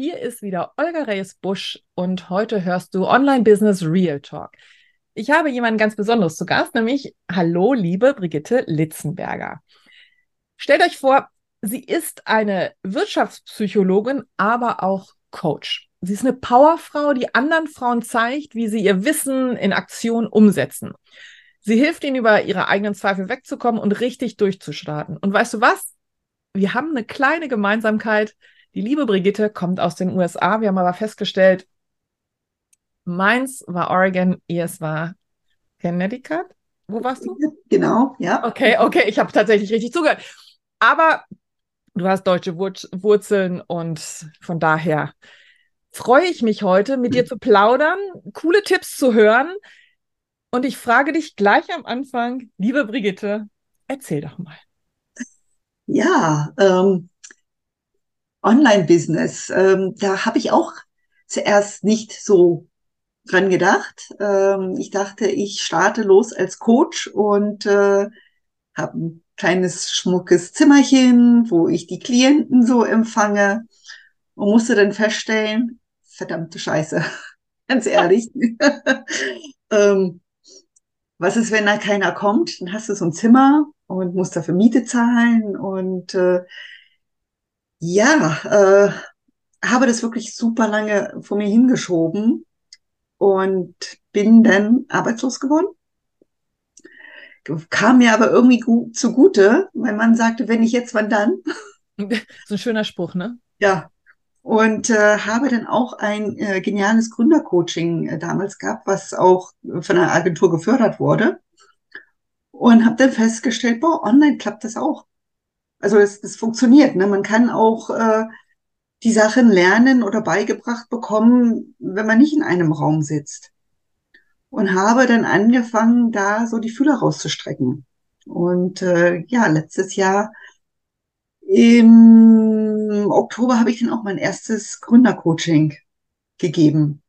hier ist wieder Olga Reyes-Busch und heute hörst du Online Business Real Talk. Ich habe jemanden ganz Besonderes zu Gast, nämlich Hallo, liebe Brigitte Litzenberger. Stellt euch vor, sie ist eine Wirtschaftspsychologin, aber auch Coach. Sie ist eine Powerfrau, die anderen Frauen zeigt, wie sie ihr Wissen in Aktion umsetzen. Sie hilft ihnen, über ihre eigenen Zweifel wegzukommen und richtig durchzustarten. Und weißt du was? Wir haben eine kleine Gemeinsamkeit. Die liebe Brigitte kommt aus den USA. Wir haben aber festgestellt, meins war Oregon, ihrs war Connecticut. Wo warst du? Genau, ja. Okay, okay, ich habe tatsächlich richtig zugehört. Aber du hast deutsche Wurzeln und von daher freue ich mich heute, mit dir zu plaudern, coole Tipps zu hören. Und ich frage dich gleich am Anfang, liebe Brigitte, erzähl doch mal. Ja, ähm, Online-Business. Ähm, da habe ich auch zuerst nicht so dran gedacht. Ähm, ich dachte, ich starte los als Coach und äh, habe ein kleines schmuckes Zimmerchen, wo ich die Klienten so empfange und musste dann feststellen, verdammte Scheiße, ganz ehrlich. ähm, was ist, wenn da keiner kommt? Dann hast du so ein Zimmer und musst dafür Miete zahlen und äh, ja, äh, habe das wirklich super lange vor mir hingeschoben und bin dann arbeitslos geworden. Kam mir aber irgendwie gut, zugute. Mein Mann sagte, wenn nicht jetzt, wann dann? So ein schöner Spruch, ne? Ja. Und äh, habe dann auch ein äh, geniales Gründercoaching äh, damals gehabt, was auch von einer Agentur gefördert wurde. Und habe dann festgestellt, boah, online klappt das auch. Also es, es funktioniert. Ne? Man kann auch äh, die Sachen lernen oder beigebracht bekommen, wenn man nicht in einem Raum sitzt. Und habe dann angefangen, da so die Fühler rauszustrecken. Und äh, ja, letztes Jahr im Oktober habe ich dann auch mein erstes Gründercoaching gegeben.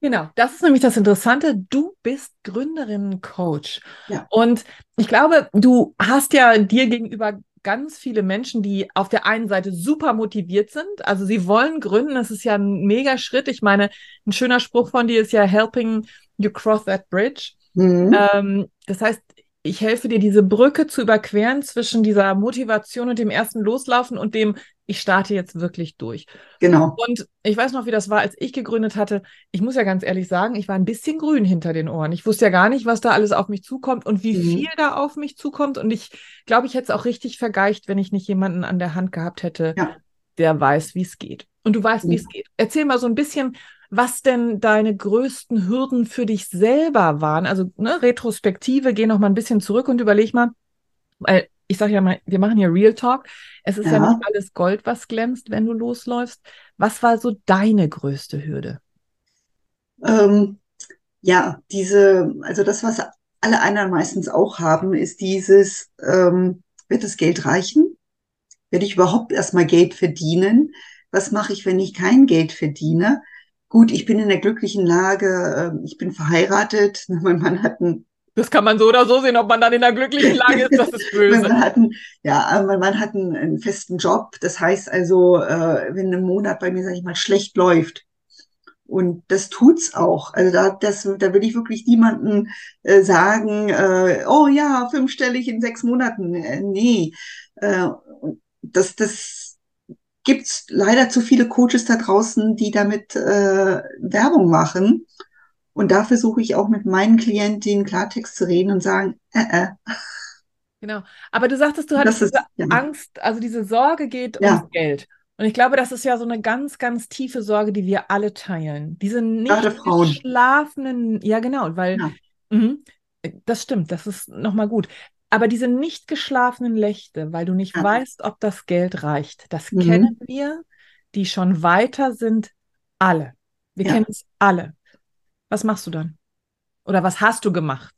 Genau, das ist nämlich das Interessante. Du bist Gründerinnen-Coach. Ja. Und ich glaube, du hast ja dir gegenüber ganz viele Menschen, die auf der einen Seite super motiviert sind. Also sie wollen gründen. Das ist ja ein mega Schritt. Ich meine, ein schöner Spruch von dir ist ja helping you cross that bridge. Mhm. Ähm, das heißt, ich helfe dir, diese Brücke zu überqueren zwischen dieser Motivation und dem ersten Loslaufen und dem, ich starte jetzt wirklich durch. Genau. Und ich weiß noch, wie das war, als ich gegründet hatte. Ich muss ja ganz ehrlich sagen, ich war ein bisschen grün hinter den Ohren. Ich wusste ja gar nicht, was da alles auf mich zukommt und wie mhm. viel da auf mich zukommt. Und ich glaube, ich hätte es auch richtig vergeicht, wenn ich nicht jemanden an der Hand gehabt hätte, ja. der weiß, wie es geht. Und du weißt, wie es geht. Erzähl mal so ein bisschen, was denn deine größten Hürden für dich selber waren. Also ne, Retrospektive, geh noch mal ein bisschen zurück und überleg mal, weil ich sage ja mal, wir machen hier Real Talk. Es ist ja. ja nicht alles Gold, was glänzt, wenn du losläufst. Was war so deine größte Hürde? Ähm, ja, diese, also das, was alle anderen meistens auch haben, ist dieses, ähm, wird das Geld reichen? Werde ich überhaupt erstmal Geld verdienen? Was mache ich, wenn ich kein Geld verdiene? Gut, ich bin in der glücklichen Lage, ähm, ich bin verheiratet, mein Mann hat ein das kann man so oder so sehen, ob man dann in einer glücklichen Lage ist, das ist böse. mein Mann hat einen, ja, mein Mann hat einen, einen, festen Job. Das heißt also, äh, wenn ein Monat bei mir, sage ich mal, schlecht läuft, und das tut's auch. Also da, das, da will ich wirklich niemanden äh, sagen, äh, oh ja, fünfstellig in sechs Monaten. Äh, nee, äh, das, das gibt's leider zu viele Coaches da draußen, die damit äh, Werbung machen. Und da versuche ich auch mit meinen Klientinnen Klartext zu reden und sagen, äh, äh. Genau. Aber du sagtest, du hattest ist, diese ja. Angst, also diese Sorge geht ja. ums Geld. Und ich glaube, das ist ja so eine ganz, ganz tiefe Sorge, die wir alle teilen. Diese nicht geschlafenen, ja genau, weil ja. Mh, das stimmt, das ist nochmal gut. Aber diese nicht geschlafenen Nächte, weil du nicht ja. weißt, ob das Geld reicht, das mhm. kennen wir, die schon weiter sind, alle. Wir ja. kennen es alle. Was machst du dann? Oder was hast du gemacht?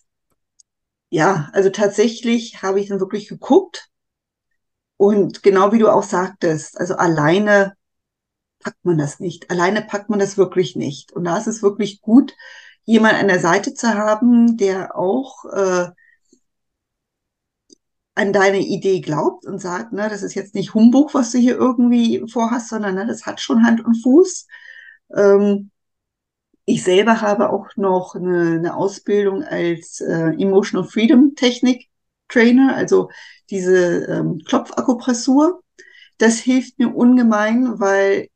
Ja, also tatsächlich habe ich dann wirklich geguckt. Und genau wie du auch sagtest, also alleine packt man das nicht. Alleine packt man das wirklich nicht. Und da ist es wirklich gut, jemand an der Seite zu haben, der auch äh, an deine Idee glaubt und sagt, ne, das ist jetzt nicht Humbug, was du hier irgendwie vorhast, sondern ne, das hat schon Hand und Fuß. Ähm, ich selber habe auch noch eine, eine Ausbildung als äh, Emotional Freedom Technik Trainer, also diese ähm, Klopfakupressur. Das hilft mir ungemein, weil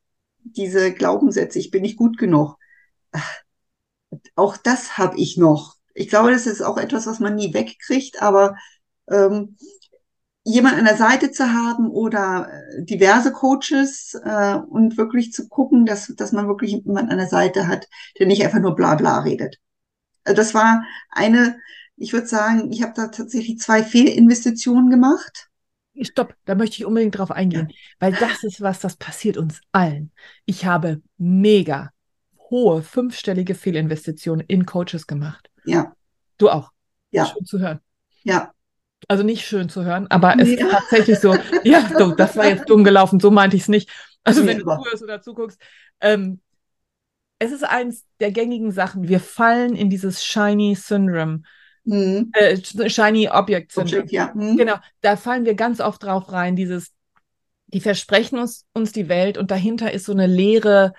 diese Glaubenssätze, ich bin nicht gut genug, auch das habe ich noch. Ich glaube, das ist auch etwas, was man nie wegkriegt, aber ähm, jemand an der Seite zu haben oder äh, diverse Coaches äh, und wirklich zu gucken, dass, dass man wirklich jemand an der Seite hat, der nicht einfach nur bla bla redet. Also das war eine, ich würde sagen, ich habe da tatsächlich zwei Fehlinvestitionen gemacht. Stopp, da möchte ich unbedingt drauf eingehen, ja. weil das ist was, das passiert uns allen. Ich habe mega hohe fünfstellige Fehlinvestitionen in Coaches gemacht. Ja. Du auch. Ja. Schön zu hören. Ja. Also nicht schön zu hören, aber es ja. ist tatsächlich so, ja, so, das war jetzt dumm gelaufen, so meinte ich es nicht. Also wenn du zuhörst oder zuguckst, ähm, es ist eins der gängigen Sachen. Wir fallen in dieses Shiny Syndrome. Mhm. Äh, Shiny Object Syndrome. Object, ja. Mhm. Genau, da fallen wir ganz oft drauf rein, dieses, die versprechen uns, uns die Welt und dahinter ist so eine leere,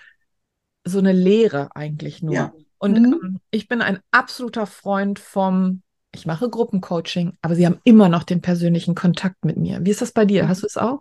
so eine Leere eigentlich nur. Ja. Und mhm. ähm, ich bin ein absoluter Freund vom, ich mache Gruppencoaching, aber sie haben immer noch den persönlichen Kontakt mit mir. Wie ist das bei dir? Mhm. Hast du es auch?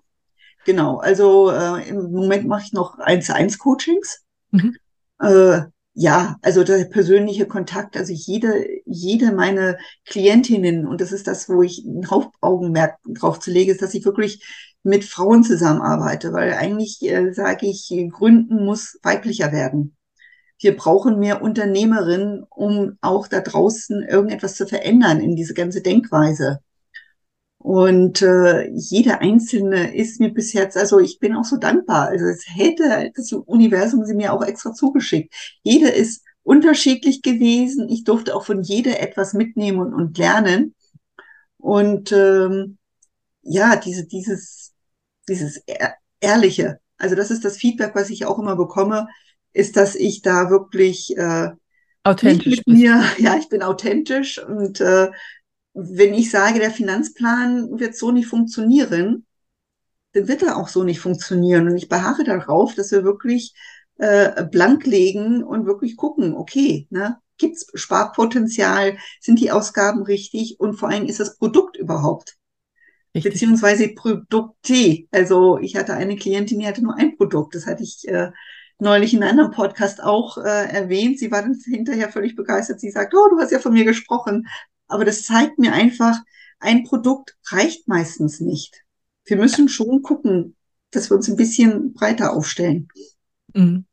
Genau, also äh, im Moment mache ich noch 1 zu 1 Coachings. Mhm. Äh, ja, also der persönliche Kontakt, also jede, jede meine Klientinnen, und das ist das, wo ich ein Hauptaugenmerk drauf zu lege, ist, dass ich wirklich mit Frauen zusammenarbeite, weil eigentlich äh, sage ich, Gründen muss weiblicher werden. Wir brauchen mehr Unternehmerinnen, um auch da draußen irgendetwas zu verändern in diese ganze Denkweise. Und äh, jede einzelne ist mir bis jetzt, also ich bin auch so dankbar. Also es hätte das Universum sie mir auch extra zugeschickt. Jede ist unterschiedlich gewesen. Ich durfte auch von jeder etwas mitnehmen und, und lernen. Und ähm, ja, diese, dieses, dieses Ehrliche, also das ist das Feedback, was ich auch immer bekomme, ist, dass ich da wirklich äh, authentisch mir, ja, ich bin authentisch und äh, wenn ich sage, der Finanzplan wird so nicht funktionieren, dann wird er auch so nicht funktionieren. Und ich beharre darauf, dass wir wirklich äh, blank legen und wirklich gucken, okay, ne, gibt es Sparpotenzial, sind die Ausgaben richtig und vor allem ist das Produkt überhaupt. Richtig. Beziehungsweise Produkte. Also ich hatte eine Klientin, die hatte nur ein Produkt. Das hatte ich äh, neulich in einem Podcast auch äh, erwähnt. Sie war dann hinterher völlig begeistert. Sie sagt, oh, du hast ja von mir gesprochen. Aber das zeigt mir einfach, ein Produkt reicht meistens nicht. Wir müssen schon gucken, dass wir uns ein bisschen breiter aufstellen. Mhm.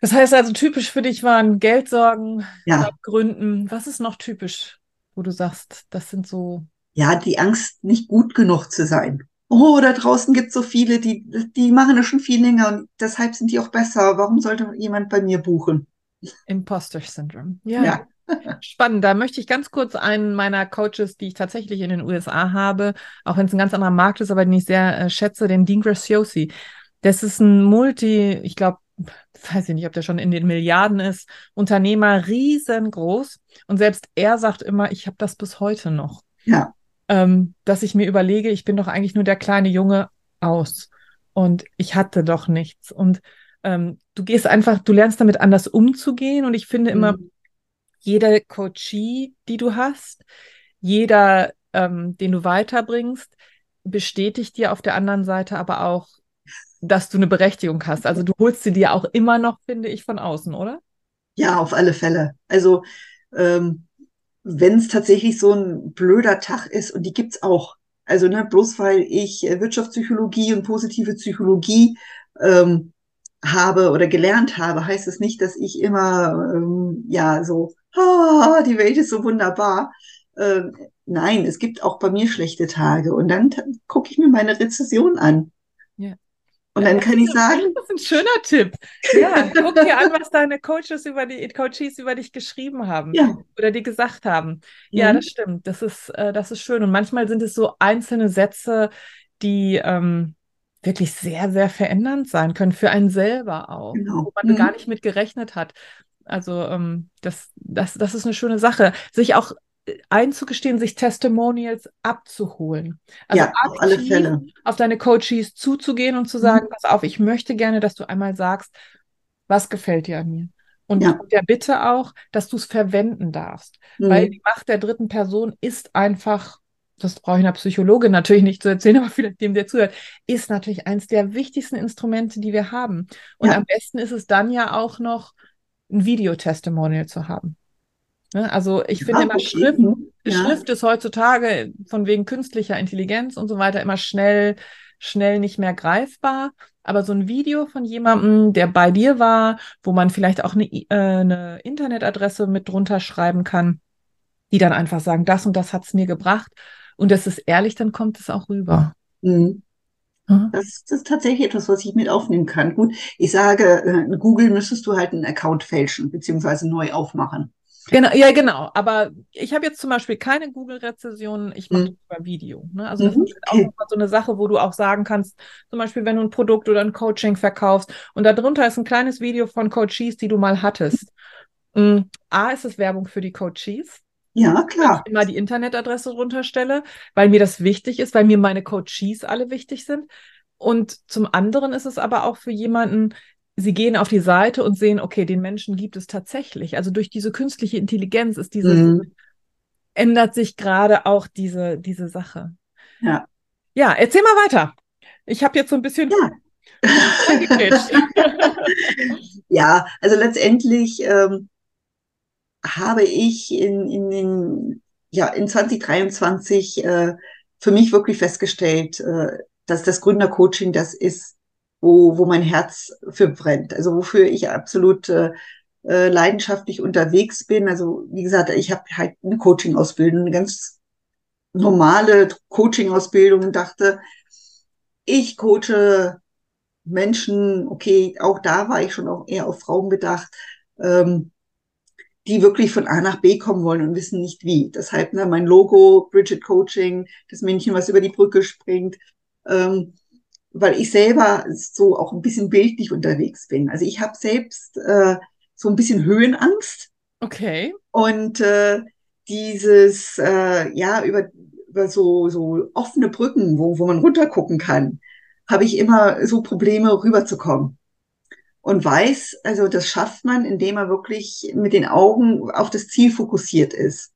Das heißt also, typisch für dich waren Geldsorgen, ja. Gründen. Was ist noch typisch, wo du sagst, das sind so. Ja, die Angst, nicht gut genug zu sein. Oh, da draußen gibt es so viele, die, die machen das schon viel länger und deshalb sind die auch besser. Warum sollte jemand bei mir buchen? Imposter Syndrome. Ja. ja. Spannend. Da möchte ich ganz kurz einen meiner Coaches, die ich tatsächlich in den USA habe, auch wenn es ein ganz anderer Markt ist, aber den ich sehr äh, schätze, den Dean Graciosi. Das ist ein Multi, ich glaube, weiß ich nicht, ob der schon in den Milliarden ist, Unternehmer, riesengroß. Und selbst er sagt immer, ich habe das bis heute noch. Ja. Ähm, dass ich mir überlege, ich bin doch eigentlich nur der kleine Junge aus. Und ich hatte doch nichts. Und ähm, du gehst einfach, du lernst damit anders umzugehen. Und ich finde immer, mhm jede Coachie, die du hast, jeder, ähm, den du weiterbringst, bestätigt dir auf der anderen Seite aber auch, dass du eine Berechtigung hast. Also du holst sie dir auch immer noch, finde ich, von außen, oder? Ja, auf alle Fälle. Also ähm, wenn es tatsächlich so ein blöder Tag ist, und die gibt's auch. Also ne, bloß weil ich äh, Wirtschaftspsychologie und positive Psychologie ähm, habe oder gelernt habe, heißt es nicht, dass ich immer ähm, ja so oh, die Welt ist so wunderbar. Äh, nein, es gibt auch bei mir schlechte Tage. Und dann gucke ich mir meine Rezession an. Ja. Und dann kann ich sagen. Das ist ein schöner Tipp. Ja, guck dir an, was deine Coaches über die Coaches über dich geschrieben haben Ja. oder dir gesagt haben. Ja, Mhm. das stimmt. Das ist, äh, das ist schön. Und manchmal sind es so einzelne Sätze, die ähm, wirklich sehr, sehr verändernd sein können, für einen selber auch, Genau. wo man Mhm. gar nicht mit gerechnet hat. Also ähm, das, das, das ist eine schöne Sache. Sich auch einzugestehen, sich Testimonials abzuholen. Also ja, auf alle Fälle. auf deine Coaches zuzugehen und zu Mhm. sagen, pass auf, ich möchte gerne, dass du einmal sagst, was gefällt dir an mir? Und Ja. der Bitte auch, dass du es verwenden darfst. Weil Mhm. die Macht der dritten Person ist einfach, das brauche ich einer Psychologin natürlich nicht zu erzählen, aber vielleicht dem, der zuhört, ist natürlich eins der wichtigsten Instrumente, die wir haben. Und Ja. am besten ist es dann ja auch noch, ein Videotestimonial zu haben. Ne? Also ich finde immer. Schrift. Ja. Schrift ist heutzutage von wegen künstlicher Intelligenz und so weiter immer schnell, schnell nicht mehr greifbar. Aber so ein Video von jemandem, der bei dir war, wo man vielleicht auch eine, äh, eine Internetadresse mit drunter schreiben kann, die dann einfach sagen, das und das hat es mir gebracht. Und das ist ehrlich, dann kommt es auch rüber. Mhm. Das, das ist tatsächlich etwas, was ich mit aufnehmen kann. Gut, ich sage, äh, Google müsstest du halt einen Account fälschen, beziehungsweise neu aufmachen. Genau, ja, genau. Aber ich habe jetzt zum Beispiel keine Google-Rezessionen, ich mache Mhm. das über Video. Ne? Also das Mhm, ist auch nochmal so eine Sache, wo du auch sagen kannst, zum Beispiel, wenn du ein Produkt oder ein Coaching verkaufst und darunter ist ein kleines Video von Coaches, die du mal hattest. Mm, A, ist es Werbung für die Coaches, Ja, klar. ich immer die Internetadresse runterstelle, weil mir das wichtig ist, weil mir meine Coaches alle wichtig sind. Und zum anderen ist es aber auch für jemanden, sie gehen auf die Seite und sehen, okay, den Menschen gibt es tatsächlich. Also durch diese künstliche Intelligenz ist dieses, Mhm. ändert sich gerade auch diese, diese Sache. Ja. Ja, erzähl mal weiter. Ich habe jetzt so ein bisschen Ja. Ja, also letztendlich ähm, habe ich in, in den, ja, in 2023 äh, für mich wirklich festgestellt, äh, dass das Gründercoaching das ist, wo, wo mein Herz für brennt. Also wofür ich absolut äh, äh, leidenschaftlich unterwegs bin. Also wie gesagt, ich habe halt eine Coaching-Ausbildung, eine ganz normale Coaching-Ausbildung und dachte, ich coache Menschen, okay, auch da war ich schon auch eher auf Frauen bedacht, ähm, die wirklich von A nach B kommen wollen und wissen nicht wie. Deshalb ne, mein Logo, Bridget Coaching, das Männchen, was über die Brücke springt, ähm, weil ich selber so auch ein bisschen bildlich unterwegs bin. Also ich habe selbst äh, so ein bisschen Höhenangst Okay. und äh, dieses, äh, ja, über, über so, so offene Brücken, wo, wo man runtergucken kann, habe ich immer so Probleme rüberzukommen. Und weiß, also das schafft man, indem er wirklich mit den Augen auf das Ziel fokussiert ist.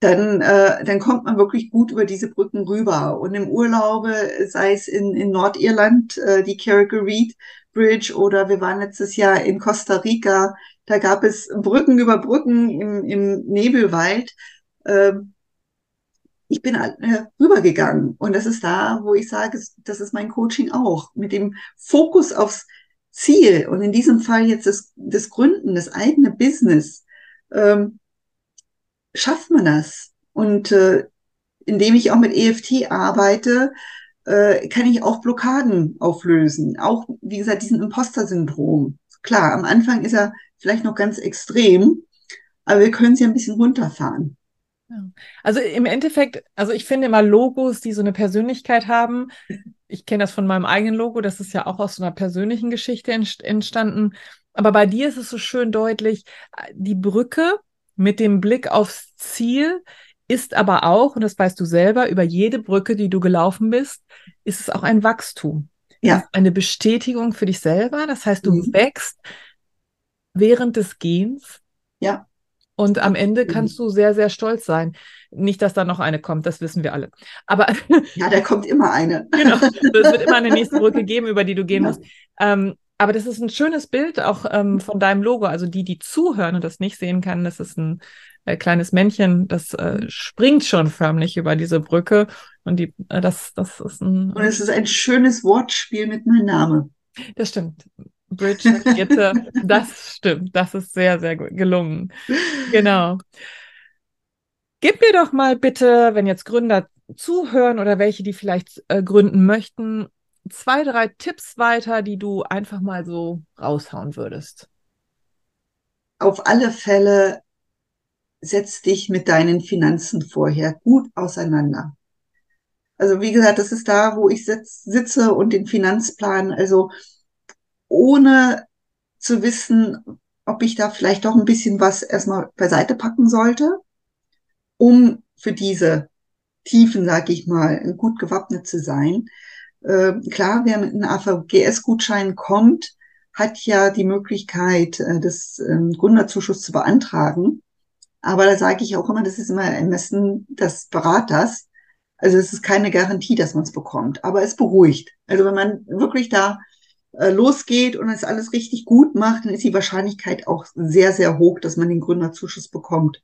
Dann, äh, dann kommt man wirklich gut über diese Brücken rüber. Und im Urlaube, sei es in, in Nordirland, äh, die Carricker Reed Bridge, oder wir waren letztes Jahr in Costa Rica, da gab es Brücken über Brücken im, im Nebelwald. Ähm, ich bin äh, rübergegangen. Und das ist da, wo ich sage, das ist mein Coaching auch. Mit dem Fokus aufs Ziel und in diesem Fall jetzt das, das Gründen, das eigene Business, ähm, schafft man das. Und äh, indem ich auch mit EFT arbeite, äh, kann ich auch Blockaden auflösen. Auch, wie gesagt, diesen Imposter-Syndrom. Klar, am Anfang ist er vielleicht noch ganz extrem, aber wir können sie ein bisschen runterfahren. Also im Endeffekt, also ich finde immer Logos, die so eine Persönlichkeit haben. Ich kenne das von meinem eigenen Logo, das ist ja auch aus so einer persönlichen Geschichte entstanden. Aber bei dir ist es so schön deutlich, die Brücke mit dem Blick aufs Ziel ist aber auch, und das weißt du selber, über jede Brücke, die du gelaufen bist, ist es auch ein Wachstum. Ja. Eine Bestätigung für dich selber. Das heißt, du mhm. wächst während des Gehens. Ja. Und am Ende kannst du sehr, sehr stolz sein. Nicht, dass da noch eine kommt, das wissen wir alle. Aber ja, da kommt immer eine. genau, es wird immer eine nächste Brücke geben, über die du gehen ja. musst. Ähm, aber das ist ein schönes Bild auch ähm, von deinem Logo. Also die, die zuhören und das nicht sehen kann, das ist ein äh, kleines Männchen, das äh, springt schon förmlich über diese Brücke. Und die, äh, das, das ist ein. Und es ist ein schönes Wortspiel mit meinem Namen. Das stimmt. Bridge, Gitte, das stimmt. Das ist sehr, sehr gut gelungen. Genau. Gib mir doch mal bitte, wenn jetzt Gründer zuhören oder welche, die vielleicht äh, gründen möchten, zwei, drei Tipps weiter, die du einfach mal so raushauen würdest? Auf alle Fälle setz dich mit deinen Finanzen vorher gut auseinander. Also wie gesagt, das ist da, wo ich sitz, sitze und den Finanzplan, also ohne zu wissen, ob ich da vielleicht doch ein bisschen was erstmal beiseite packen sollte, um für diese Tiefen, sag ich mal, gut gewappnet zu sein. Äh, klar, wer mit einem AVGS-Gutschein kommt, hat ja die Möglichkeit, äh, das ähm, Gründerzuschuss zu beantragen. Aber da sage ich auch immer, das ist immer Ermessen des Beraters. Also es ist keine Garantie, dass man es bekommt, aber es beruhigt. Also wenn man wirklich da äh, losgeht und es alles richtig gut macht, dann ist die Wahrscheinlichkeit auch sehr, sehr hoch, dass man den Gründerzuschuss bekommt.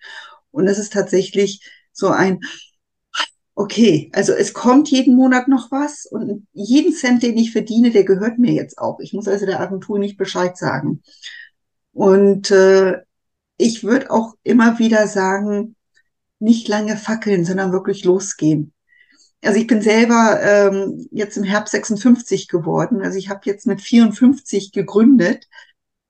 Und es ist tatsächlich so ein, okay, also es kommt jeden Monat noch was und jeden Cent, den ich verdiene, der gehört mir jetzt auch. Ich muss also der Agentur nicht Bescheid sagen. Und äh, ich würde auch immer wieder sagen, nicht lange fackeln, sondern wirklich losgehen. Also ich bin selber ähm, jetzt im Herbst 56 geworden. Also ich habe jetzt mit 54 gegründet.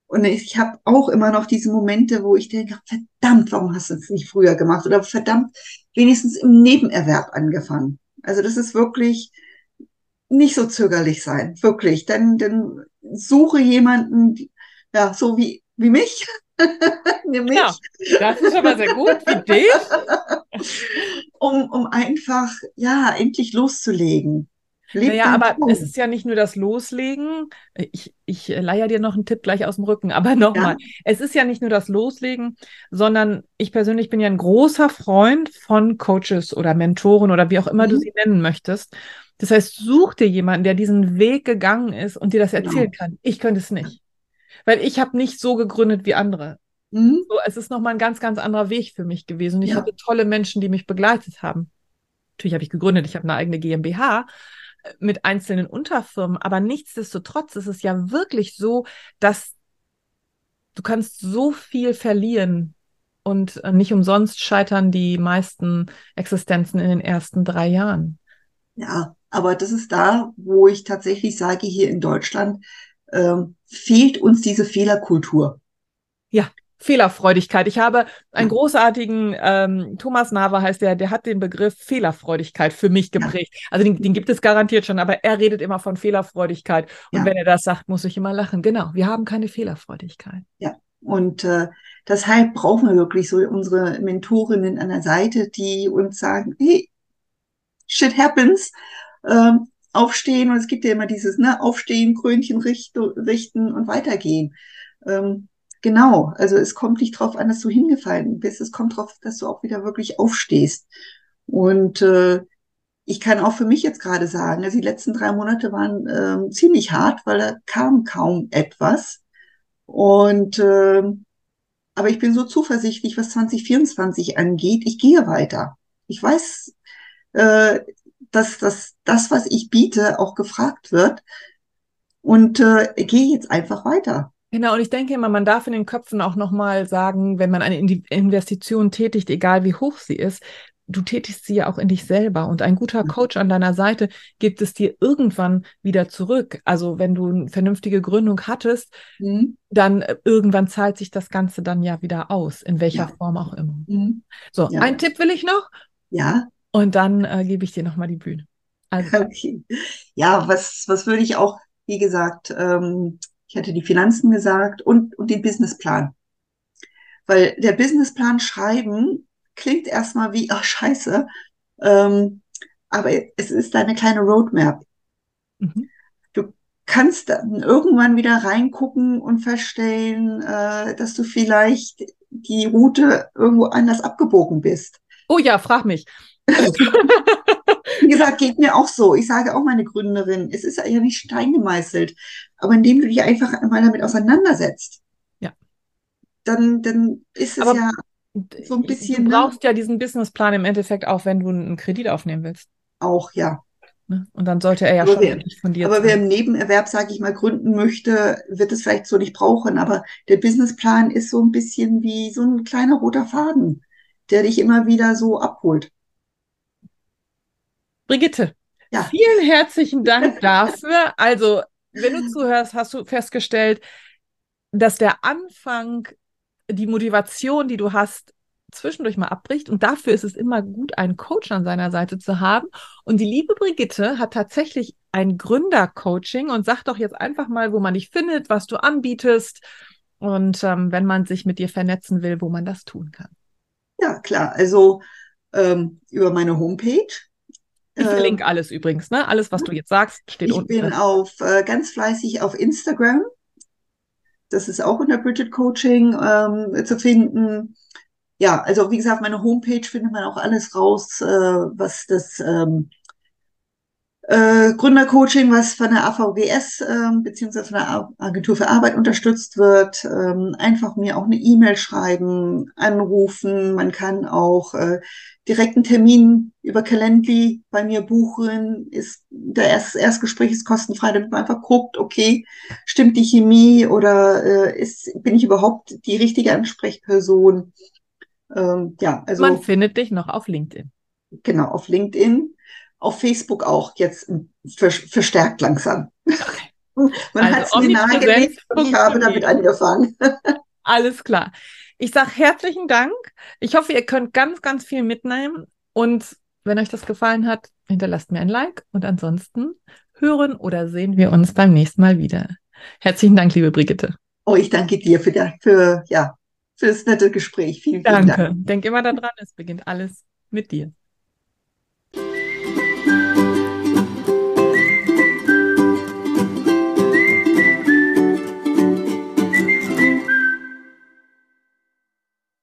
Und ich habe auch immer noch diese Momente, wo ich denke, verdammt, warum hast du es nicht früher gemacht? Oder verdammt, wenigstens im Nebenerwerb angefangen. Also das ist wirklich nicht so zögerlich sein, wirklich. Dann, dann suche jemanden, ja, so wie, wie mich, Nämlich. Ja, das ist mal sehr gut, wie dich. um, um einfach, ja, endlich loszulegen. Leb naja, aber Tun. es ist ja nicht nur das Loslegen. Ich, ich leier dir noch einen Tipp gleich aus dem Rücken, aber nochmal. Ja. Es ist ja nicht nur das Loslegen, sondern ich persönlich bin ja ein großer Freund von Coaches oder Mentoren oder wie auch immer mhm. du sie nennen möchtest. Das heißt, such dir jemanden, der diesen Weg gegangen ist und dir das genau. erzählen kann. Ich könnte es nicht weil ich habe nicht so gegründet wie andere. Mhm. So, es ist nochmal ein ganz, ganz anderer Weg für mich gewesen. Und ich ja. hatte tolle Menschen, die mich begleitet haben. Natürlich habe ich gegründet, ich habe eine eigene GmbH äh, mit einzelnen Unterfirmen, aber nichtsdestotrotz ist es ja wirklich so, dass du kannst so viel verlieren und äh, nicht umsonst scheitern die meisten Existenzen in den ersten drei Jahren. Ja, aber das ist da, wo ich tatsächlich sage, hier in Deutschland, ähm, fehlt uns diese Fehlerkultur. Ja, Fehlerfreudigkeit. Ich habe einen großartigen, ähm, Thomas Nava heißt der, der hat den Begriff Fehlerfreudigkeit für mich geprägt. Ja. Also den, den, gibt es garantiert schon, aber er redet immer von Fehlerfreudigkeit. Und ja. wenn er das sagt, muss ich immer lachen. Genau, wir haben keine Fehlerfreudigkeit. Ja, und äh, deshalb brauchen wir wirklich so unsere Mentorinnen an der Seite, die uns sagen, hey, shit happens. Ähm, aufstehen und es gibt ja immer dieses, ne, aufstehen, Krönchen richten, richten und weitergehen. Ähm, genau, also es kommt nicht drauf an, dass du hingefallen bist, es kommt drauf, dass du auch wieder wirklich aufstehst. Und äh, ich kann auch für mich jetzt gerade sagen, also die letzten drei Monate waren äh, ziemlich hart, weil da kam kaum etwas. Und äh, aber ich bin so zuversichtlich, was 2024 angeht. Ich gehe weiter. Ich weiß, äh, dass, dass das, was ich biete, auch gefragt wird und äh, gehe jetzt einfach weiter. Genau, und ich denke immer, man darf in den Köpfen auch nochmal sagen, wenn man eine Investition tätigt, egal wie hoch sie ist, du tätigst sie ja auch in dich selber und ein guter Coach an deiner Seite gibt es dir irgendwann wieder zurück. Also wenn du eine vernünftige Gründung hattest, mhm. dann äh, irgendwann zahlt sich das Ganze dann ja wieder aus, in welcher ja. Form auch immer. Mhm. So, ja. ein Tipp will ich noch. Ja. Und dann äh, gebe ich dir nochmal die Bühne. Also. Okay. Ja, was, was würde ich auch, wie gesagt, ähm, ich hatte die Finanzen gesagt und, und den Businessplan. Weil der Businessplan schreiben klingt erstmal wie, ach scheiße, ähm, aber es ist eine kleine Roadmap. Mhm. Du kannst dann irgendwann wieder reingucken und feststellen, äh, dass du vielleicht die Route irgendwo anders abgebogen bist. Oh ja, frag mich. Wie gesagt, geht mir auch so. Ich sage auch meine Gründerin, es ist ja nicht Stein gemeißelt, aber indem du dich einfach mal damit auseinandersetzt, ja. dann, dann ist es aber ja so ein bisschen. Du ne? brauchst ne? ja diesen Businessplan im Endeffekt auch, wenn du einen Kredit aufnehmen willst. Auch, ja. Ne? Und dann sollte er ja aber schon wer, von dir Aber sein. wer im Nebenerwerb, sage ich mal, gründen möchte, wird es vielleicht so nicht brauchen. Aber der Businessplan ist so ein bisschen wie so ein kleiner roter Faden, der dich immer wieder so abholt. Brigitte, Ja. Vielen herzlichen Dank dafür. Also, wenn du zuhörst, hast du festgestellt, dass der Anfang, die Motivation, die du hast, zwischendurch mal abbricht. Und dafür ist es immer gut, einen Coach an seiner Seite zu haben. Und die liebe Brigitte hat tatsächlich ein Gründercoaching und sagt doch jetzt einfach mal, wo man dich findet, was du anbietest und ähm, wenn man sich mit dir vernetzen will, wo man das tun kann. Ja, klar. Also ähm, über meine Homepage. Ich verlinke ähm, alles übrigens, ne? Alles, was du jetzt sagst, steht ich unten. Ich bin auf äh, ganz fleißig auf Instagram. Das ist auch unter Bridget Coaching ähm, zu finden ja, also wie gesagt, meine Homepage findet man auch alles raus, äh, was das ähm, äh, Gründercoaching, was von der AVGS äh, beziehungsweise von der Agentur für Arbeit unterstützt wird. Ähm, einfach mir auch eine E-Mail schreiben, anrufen. Man kann auch äh, direkt einen Termin über Calendly bei mir buchen. Ist der Erst Erstgespräch ist kostenfrei, damit man einfach guckt, okay, stimmt die Chemie oder äh, ist, bin ich überhaupt die richtige Ansprechperson? Ähm, ja, also. Man findet dich noch auf LinkedIn. Genau, auf LinkedIn, auf Facebook auch jetzt verstärkt langsam. Okay. Man also hat es mir nahegelegt und ich habe damit angefangen. Alles klar. Ich sage herzlichen Dank. Ich hoffe, ihr könnt ganz, ganz viel mitnehmen. Und wenn euch das gefallen hat, hinterlasst mir ein Like. Und ansonsten hören oder sehen wir uns beim nächsten Mal wieder. Herzlichen Dank, liebe Brigitte. Oh, ich danke dir für, der, für ja, für das nette Gespräch. Vielen, vielen Danke. Dank. Denk immer daran, es beginnt alles mit dir.